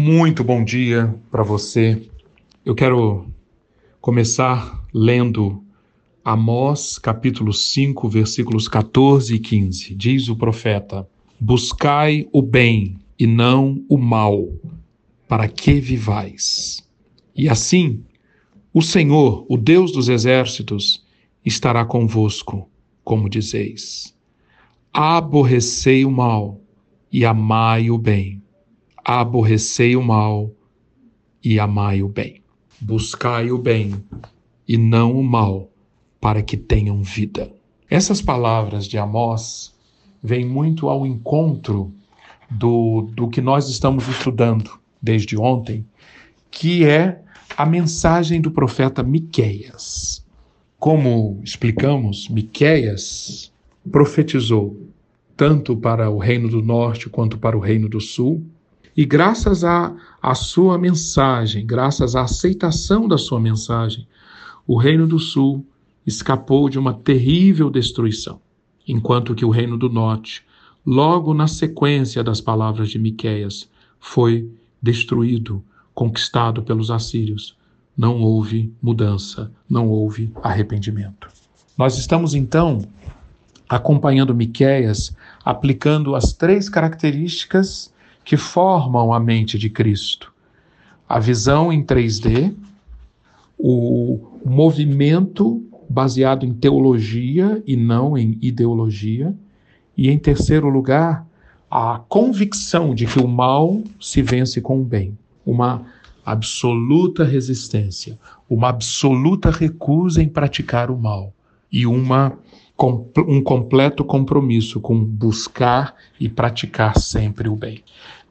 Muito bom dia para você. Eu quero começar lendo Amós, capítulo 5, versículos 14 e 15. Diz o profeta: Buscai o bem e não o mal, para que vivais. E assim, o Senhor, o Deus dos exércitos, estará convosco, como dizeis. Aborrecei o mal e amai o bem aborrecei o mal e amai o bem. Buscai o bem e não o mal, para que tenham vida. Essas palavras de Amós vêm muito ao encontro do, do que nós estamos estudando desde ontem, que é a mensagem do profeta Miqueias. Como explicamos, Miqueias profetizou tanto para o reino do norte quanto para o reino do sul, e graças à a sua mensagem, graças à aceitação da sua mensagem, o Reino do Sul escapou de uma terrível destruição, enquanto que o Reino do Norte, logo na sequência das palavras de Miqueias, foi destruído, conquistado pelos assírios. Não houve mudança, não houve arrependimento. Nós estamos então acompanhando Miqueias, aplicando as três características que formam a mente de Cristo. A visão em 3D, o movimento baseado em teologia e não em ideologia, e em terceiro lugar, a convicção de que o mal se vence com o bem, uma absoluta resistência, uma absoluta recusa em praticar o mal e uma um completo compromisso com buscar e praticar sempre o bem.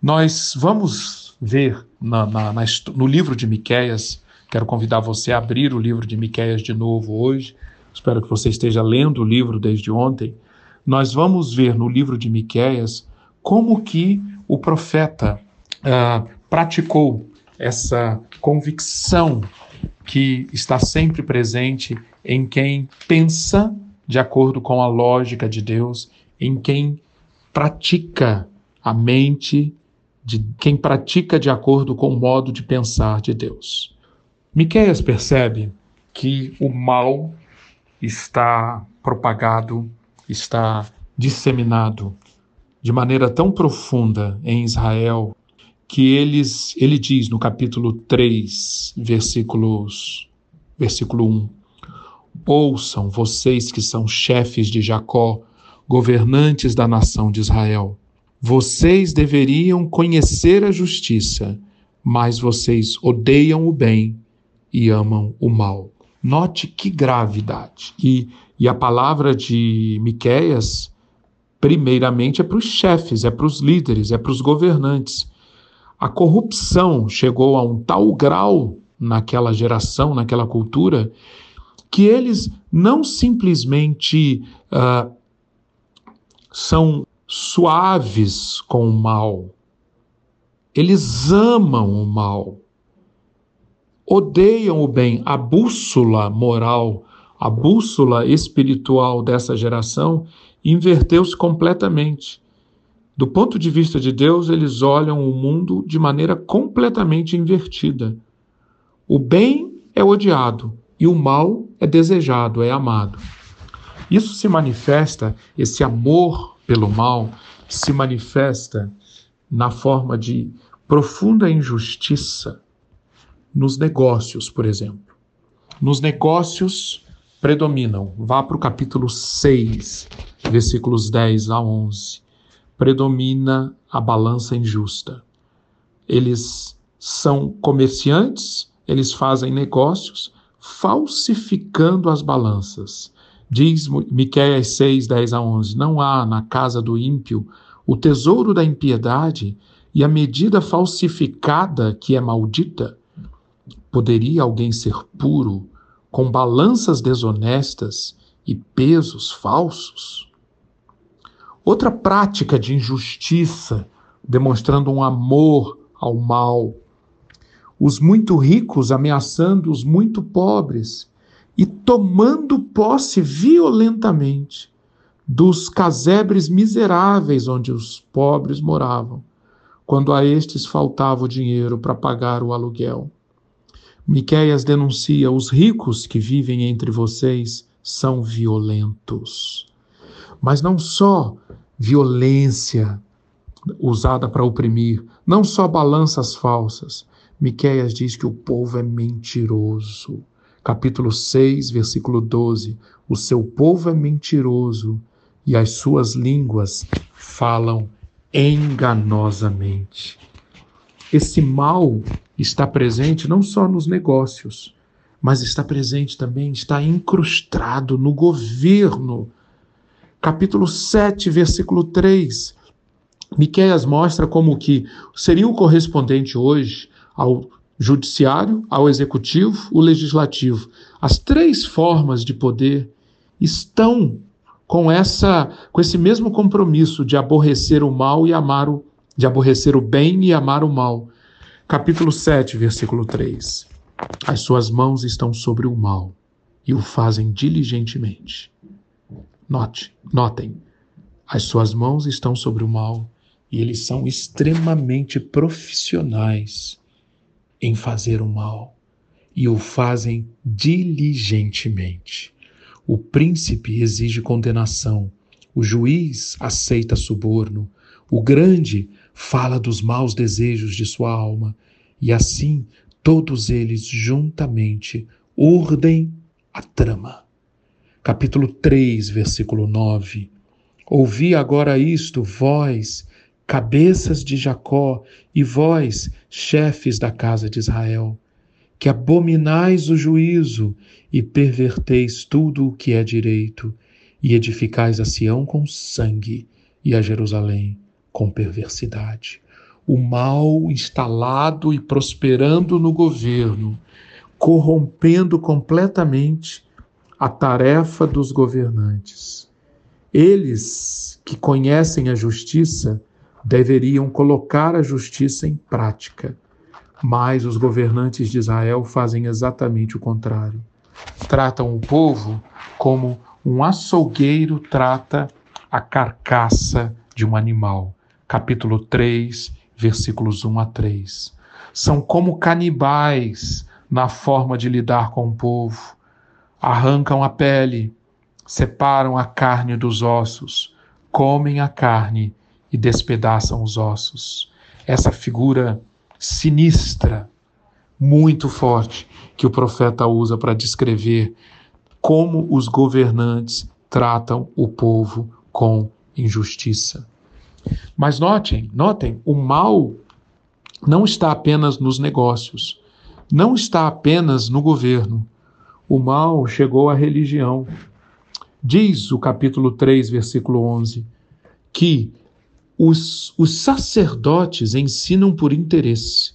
Nós vamos ver na, na, na, no livro de Miqueias, quero convidar você a abrir o livro de Miqueias de novo hoje, espero que você esteja lendo o livro desde ontem. Nós vamos ver no livro de Miqueias como que o profeta uh, praticou essa convicção que está sempre presente em quem pensa de acordo com a lógica de Deus, em quem pratica a mente de quem pratica de acordo com o modo de pensar de Deus. Miqueias percebe que o mal está propagado, está disseminado de maneira tão profunda em Israel que eles, ele diz no capítulo 3, versículos, versículo 1: Ouçam vocês que são chefes de Jacó, governantes da nação de Israel. Vocês deveriam conhecer a justiça, mas vocês odeiam o bem e amam o mal. Note que gravidade. E, e a palavra de Miqueias, primeiramente, é para os chefes, é para os líderes, é para os governantes. A corrupção chegou a um tal grau naquela geração, naquela cultura, que eles não simplesmente uh, são suaves com o mal. Eles amam o mal. Odeiam o bem. A bússola moral, a bússola espiritual dessa geração inverteu-se completamente. Do ponto de vista de Deus, eles olham o mundo de maneira completamente invertida. O bem é odiado e o mal é desejado, é amado. Isso se manifesta, esse amor pelo mal se manifesta na forma de profunda injustiça nos negócios, por exemplo. Nos negócios predominam, vá para o capítulo 6, versículos 10 a 11. Predomina a balança injusta. Eles são comerciantes, eles fazem negócios falsificando as balanças Diz Miqueias 6, 10 a 11: Não há na casa do ímpio o tesouro da impiedade e a medida falsificada que é maldita. Poderia alguém ser puro com balanças desonestas e pesos falsos? Outra prática de injustiça, demonstrando um amor ao mal. Os muito ricos ameaçando os muito pobres e tomando posse violentamente dos casebres miseráveis onde os pobres moravam. quando a estes faltava o dinheiro para pagar o aluguel. Miqueias denuncia: os ricos que vivem entre vocês são violentos. Mas não só violência usada para oprimir, não só balanças falsas. Miqueias diz que o povo é mentiroso. Capítulo 6, versículo 12. O seu povo é mentiroso e as suas línguas falam enganosamente. Esse mal está presente não só nos negócios, mas está presente também, está incrustado no governo. Capítulo 7, versículo 3. Miqueias mostra como que seria o correspondente hoje ao judiciário, ao executivo, o legislativo. As três formas de poder estão com essa com esse mesmo compromisso de aborrecer o mal e amar o de aborrecer o bem e amar o mal. Capítulo 7, versículo 3. As suas mãos estão sobre o mal e o fazem diligentemente. Note, notem. As suas mãos estão sobre o mal e eles são extremamente profissionais em fazer o mal e o fazem diligentemente. O príncipe exige condenação, o juiz aceita suborno, o grande fala dos maus desejos de sua alma, e assim todos eles juntamente urdem a trama. Capítulo 3, versículo 9. Ouvi agora isto, vós, cabeças de Jacó, e vós, chefes da casa de Israel que abominais o juízo e perverteis tudo o que é direito, e edificais a Sião com sangue e a Jerusalém com perversidade. O mal instalado e prosperando no governo, corrompendo completamente a tarefa dos governantes. Eles que conhecem a justiça deveriam colocar a justiça em prática mas os governantes de Israel fazem exatamente o contrário. Tratam o povo como um açougueiro trata a carcaça de um animal. Capítulo 3, versículos 1 a 3. São como canibais na forma de lidar com o povo. Arrancam a pele, separam a carne dos ossos, comem a carne e despedaçam os ossos. Essa figura sinistra, muito forte, que o profeta usa para descrever como os governantes tratam o povo com injustiça. Mas notem, notem, o mal não está apenas nos negócios, não está apenas no governo. O mal chegou à religião. Diz o capítulo 3, versículo 11, que os, os sacerdotes ensinam por interesse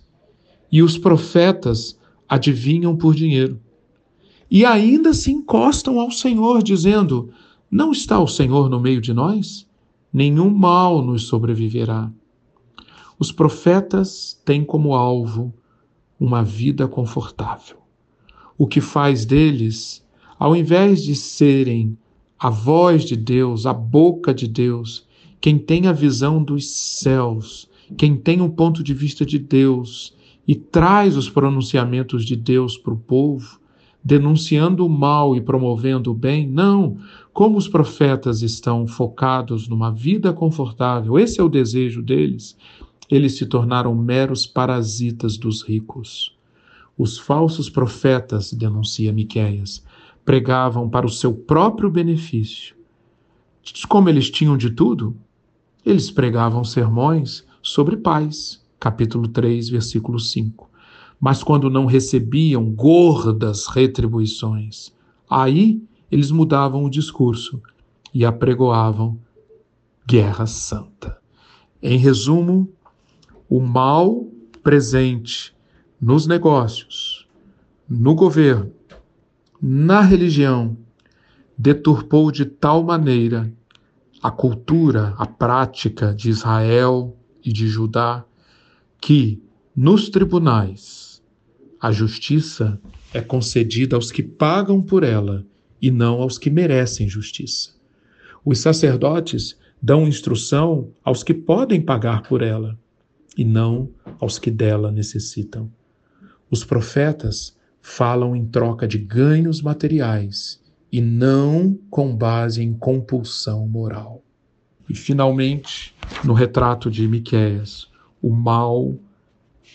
e os profetas adivinham por dinheiro. E ainda se encostam ao Senhor, dizendo: Não está o Senhor no meio de nós? Nenhum mal nos sobreviverá. Os profetas têm como alvo uma vida confortável. O que faz deles, ao invés de serem a voz de Deus, a boca de Deus, quem tem a visão dos céus, quem tem o um ponto de vista de Deus e traz os pronunciamentos de Deus para o povo, denunciando o mal e promovendo o bem, não. Como os profetas estão focados numa vida confortável, esse é o desejo deles, eles se tornaram meros parasitas dos ricos. Os falsos profetas, denuncia Miqueias, pregavam para o seu próprio benefício. Como eles tinham de tudo, eles pregavam sermões sobre paz, capítulo 3, versículo 5. Mas quando não recebiam gordas retribuições, aí eles mudavam o discurso e apregoavam guerra santa. Em resumo, o mal presente nos negócios, no governo, na religião, deturpou de tal maneira a cultura, a prática de Israel e de Judá, que nos tribunais a justiça é concedida aos que pagam por ela e não aos que merecem justiça. Os sacerdotes dão instrução aos que podem pagar por ela. e não aos que dela necessitam. Os profetas falam em troca de ganhos materiais e não com base em compulsão moral. E finalmente, no retrato de Miqueias, o mal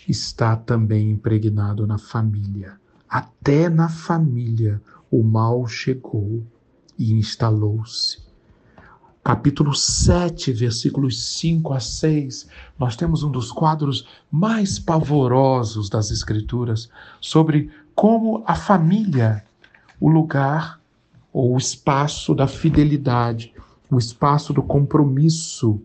está também impregnado na família. Até na família o mal chegou e instalou-se. Capítulo 7, versículos 5 a 6, nós temos um dos quadros mais pavorosos das Escrituras sobre como a família, o lugar ou o espaço da fidelidade, o espaço do compromisso,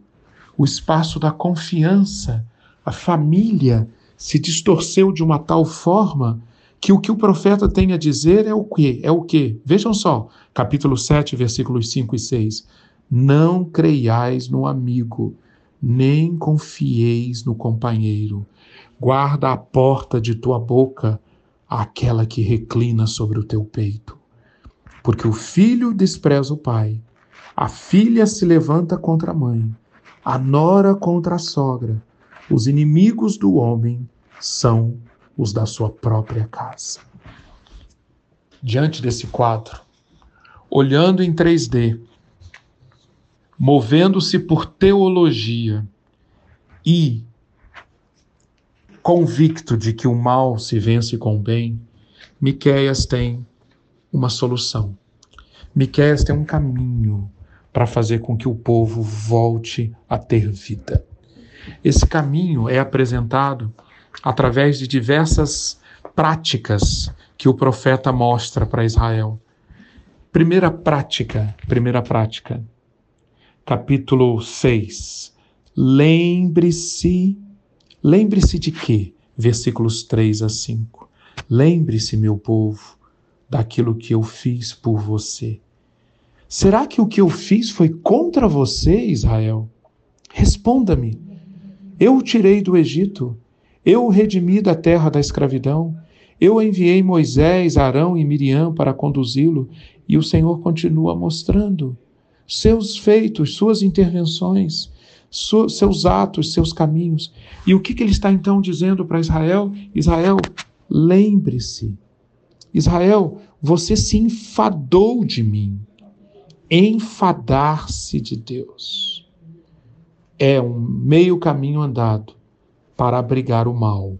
o espaço da confiança, a família se distorceu de uma tal forma que o que o profeta tem a dizer é o quê? É o quê? Vejam só, capítulo 7, versículos 5 e 6. Não creiais no amigo, nem confieis no companheiro. Guarda a porta de tua boca aquela que reclina sobre o teu peito. Porque o filho despreza o pai, a filha se levanta contra a mãe, a nora contra a sogra. Os inimigos do homem são os da sua própria casa. Diante desse quadro, olhando em 3D, movendo-se por teologia e convicto de que o mal se vence com o bem, Miqueias tem uma solução. Miqueias tem um caminho para fazer com que o povo volte a ter vida. Esse caminho é apresentado através de diversas práticas que o profeta mostra para Israel. Primeira prática, primeira prática. Capítulo 6. Lembre-se Lembre-se de quê? Versículos 3 a 5. Lembre-se, meu povo, daquilo que eu fiz por você. Será que o que eu fiz foi contra você, Israel? Responda-me. Eu o tirei do Egito, eu o redimi da terra da escravidão, eu enviei Moisés, Arão e Miriam para conduzi-lo, e o Senhor continua mostrando seus feitos, suas intervenções seus atos, seus caminhos. E o que, que ele está então dizendo para Israel? Israel, lembre-se. Israel, você se enfadou de mim. Enfadar-se de Deus é um meio caminho andado para abrigar o mal.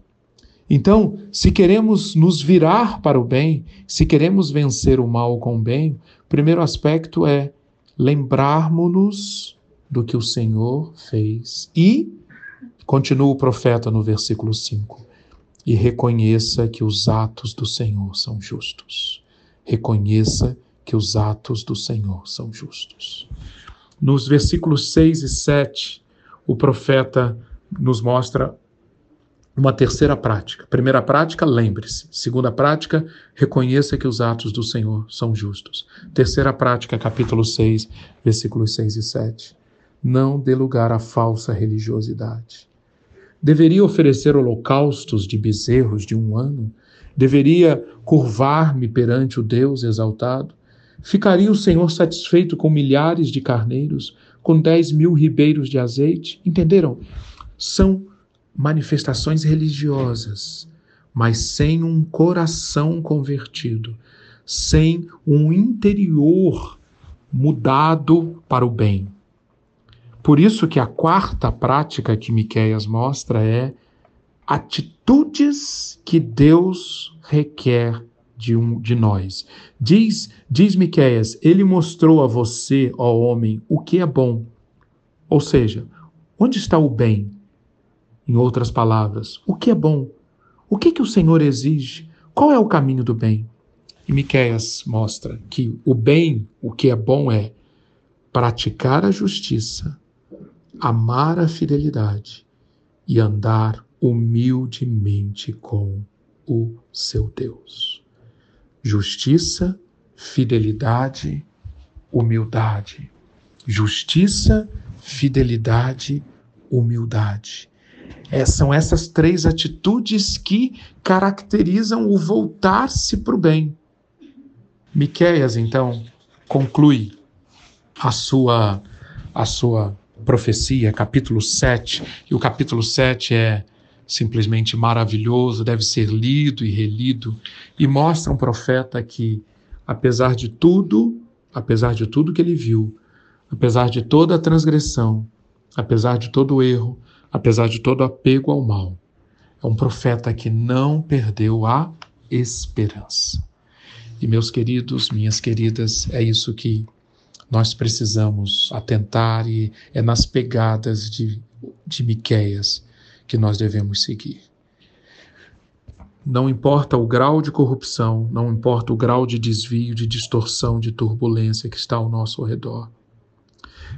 Então, se queremos nos virar para o bem, se queremos vencer o mal com o bem, o primeiro aspecto é lembrarmos-nos do que o Senhor fez. E, continua o profeta no versículo 5, e reconheça que os atos do Senhor são justos. Reconheça que os atos do Senhor são justos. Nos versículos 6 e 7, o profeta nos mostra uma terceira prática. Primeira prática, lembre-se. Segunda prática, reconheça que os atos do Senhor são justos. Terceira prática, capítulo 6, versículos 6 e 7 não dê lugar à falsa religiosidade. Deveria oferecer holocaustos de bezerros de um ano? Deveria curvar-me perante o Deus exaltado? Ficaria o Senhor satisfeito com milhares de carneiros, com dez mil ribeiros de azeite? Entenderam? São manifestações religiosas, mas sem um coração convertido, sem um interior mudado para o bem. Por isso que a quarta prática que Miqueias mostra é atitudes que Deus requer de, um, de nós. Diz, diz Miqueias, ele mostrou a você, ó homem, o que é bom. Ou seja, onde está o bem? Em outras palavras, o que é bom? O que, que o Senhor exige? Qual é o caminho do bem? E Miqueias mostra que o bem, o que é bom é praticar a justiça, amar a fidelidade e andar humildemente com o seu Deus. Justiça, fidelidade, humildade. Justiça, fidelidade, humildade. É, são essas três atitudes que caracterizam o voltar-se para o bem. Miqueias, então, conclui a sua, a sua profecia, capítulo 7, e o capítulo 7 é simplesmente maravilhoso, deve ser lido e relido, e mostra um profeta que, apesar de tudo, apesar de tudo que ele viu, apesar de toda a transgressão, apesar de todo o erro, apesar de todo apego ao mal, é um profeta que não perdeu a esperança. E meus queridos, minhas queridas, é isso que nós precisamos atentar e é nas pegadas de, de Miqueias que nós devemos seguir. Não importa o grau de corrupção, não importa o grau de desvio, de distorção, de turbulência que está ao nosso redor.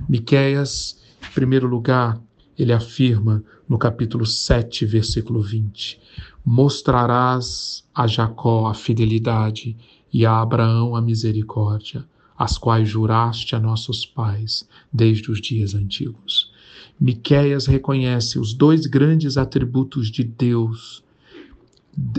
Miqueias, em primeiro lugar, ele afirma no capítulo 7, versículo 20: Mostrarás a Jacó a fidelidade e a Abraão a misericórdia, as quais juraste a nossos pais desde os dias antigos. Miqueias reconhece os dois grandes atributos de Deus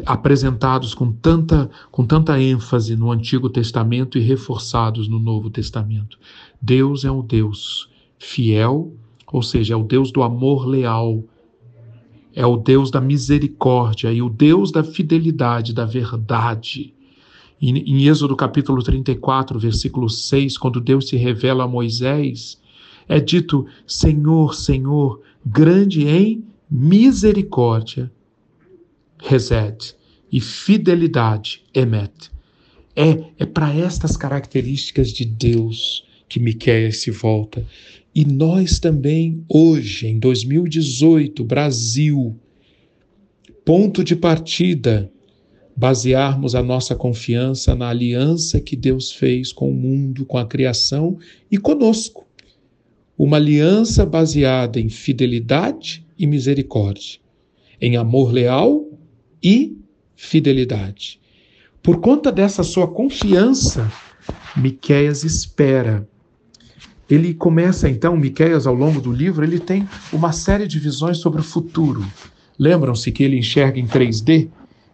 apresentados com tanta, com tanta ênfase no Antigo Testamento e reforçados no Novo Testamento. Deus é um Deus fiel, ou seja, é o Deus do amor leal, é o Deus da misericórdia e o Deus da fidelidade, da verdade. Em, em Êxodo capítulo 34, versículo 6, quando Deus se revela a Moisés, é dito: Senhor, Senhor, grande em misericórdia, resed, e fidelidade, emet. É, é para estas características de Deus que Miqueias se volta. E nós também, hoje, em 2018, Brasil, ponto de partida, basearmos a nossa confiança na aliança que Deus fez com o mundo, com a criação e conosco. Uma aliança baseada em fidelidade e misericórdia, em amor leal e fidelidade. Por conta dessa sua confiança, Miqueias espera. Ele começa então, Miqueias ao longo do livro, ele tem uma série de visões sobre o futuro. Lembram-se que ele enxerga em 3D?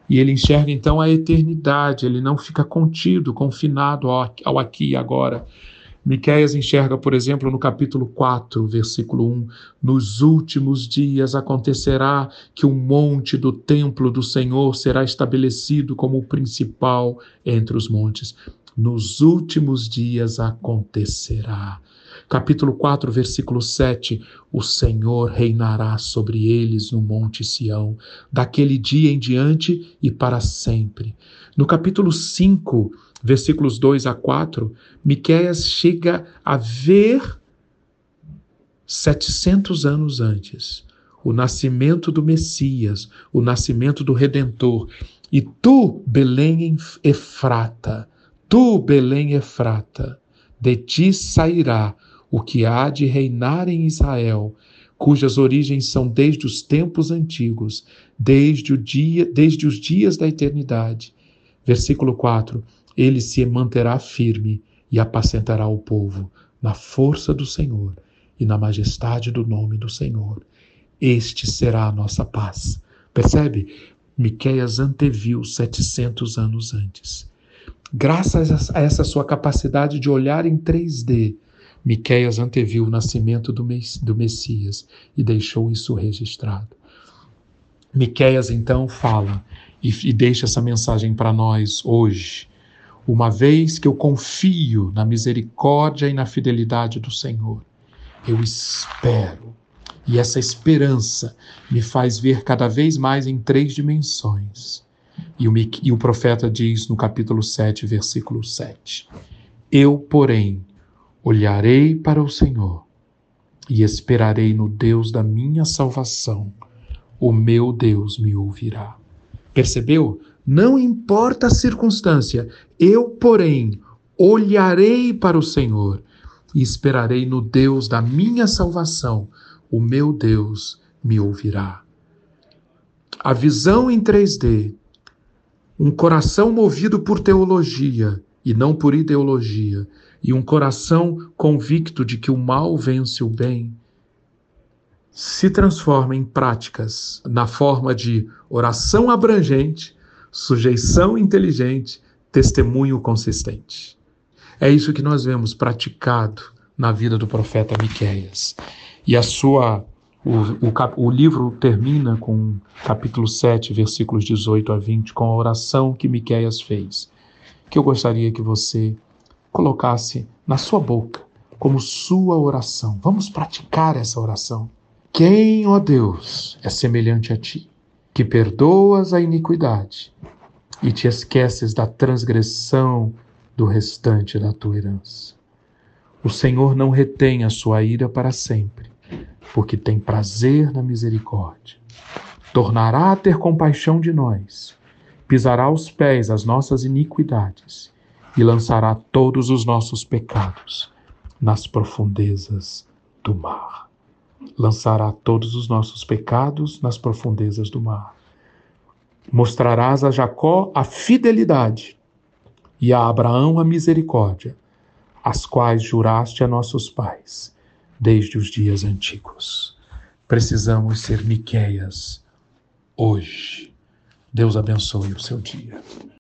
E ele enxerga então a eternidade, ele não fica contido, confinado ao, aqui e agora. Miqueias enxerga, por exemplo, no capítulo 4, versículo 1, nos últimos dias acontecerá que o monte do templo do Senhor será estabelecido como o principal entre os montes. Nos últimos dias acontecerá. Capítulo 4, versículo 7: O Senhor reinará sobre eles no Monte Sião, daquele dia em diante e para sempre. No capítulo 5, versículos 2 a 4, Miqueias chega a ver 700 anos antes o nascimento do Messias, o nascimento do Redentor. E tu, Belém Efrata, tu, Belém Efrata, de ti sairá o que há de reinar em Israel, cujas origens são desde os tempos antigos, desde o dia, desde os dias da eternidade. Versículo 4 ele se manterá firme e apacentará o povo na força do Senhor e na majestade do nome do Senhor. Este será a nossa paz. Percebe? Miqueias anteviu 700 anos antes. Graças a essa sua capacidade de olhar em 3D, Miqueias anteviu o nascimento do, Messias e deixou isso registrado. Miqueias então fala e, e deixa essa mensagem para nós hoje uma vez que eu confio na misericórdia e na fidelidade do Senhor. Eu espero. E essa esperança me faz ver cada vez mais em três dimensões. E o, e o profeta diz no capítulo 7, versículo 7: Eu, porém, olharei para o Senhor e esperarei no Deus da minha salvação. O meu Deus me ouvirá. Percebeu? Não importa a circunstância, eu, porém, olharei para o Senhor e esperarei no Deus da minha salvação. O meu Deus me ouvirá. A visão em 3D, um coração movido por teologia e não por ideologia, e um coração convicto de que o mal vence o bem, se transforma em práticas na forma de oração abrangente, sujeição inteligente, testemunho consistente. É isso que nós vemos praticado na vida do profeta Miqueias. E a sua o, o, o, livro termina com capítulo 7, versículos 18 a 20, com a oração que Miqueias fez, que eu gostaria que você colocasse na sua boca como sua oração. Vamos praticar essa oração. Quem, ó Deus, é semelhante a ti, que perdoas a iniquidade e te esqueces da transgressão do restante da tua herança. O Senhor não retém a sua ira para sempre porque tem prazer na misericórdia. Tornará a ter compaixão de nós, pisará aos pés as nossas iniquidades e lançará todos os nossos pecados nas profundezas do mar. Lançará todos os nossos pecados nas profundezas do mar. Mostrarás a Jacó a fidelidade e a Abraão a misericórdia, as quais juraste a nossos pais desde os dias antigos. Precisamos ser Miqueias hoje. Deus abençoe o seu dia.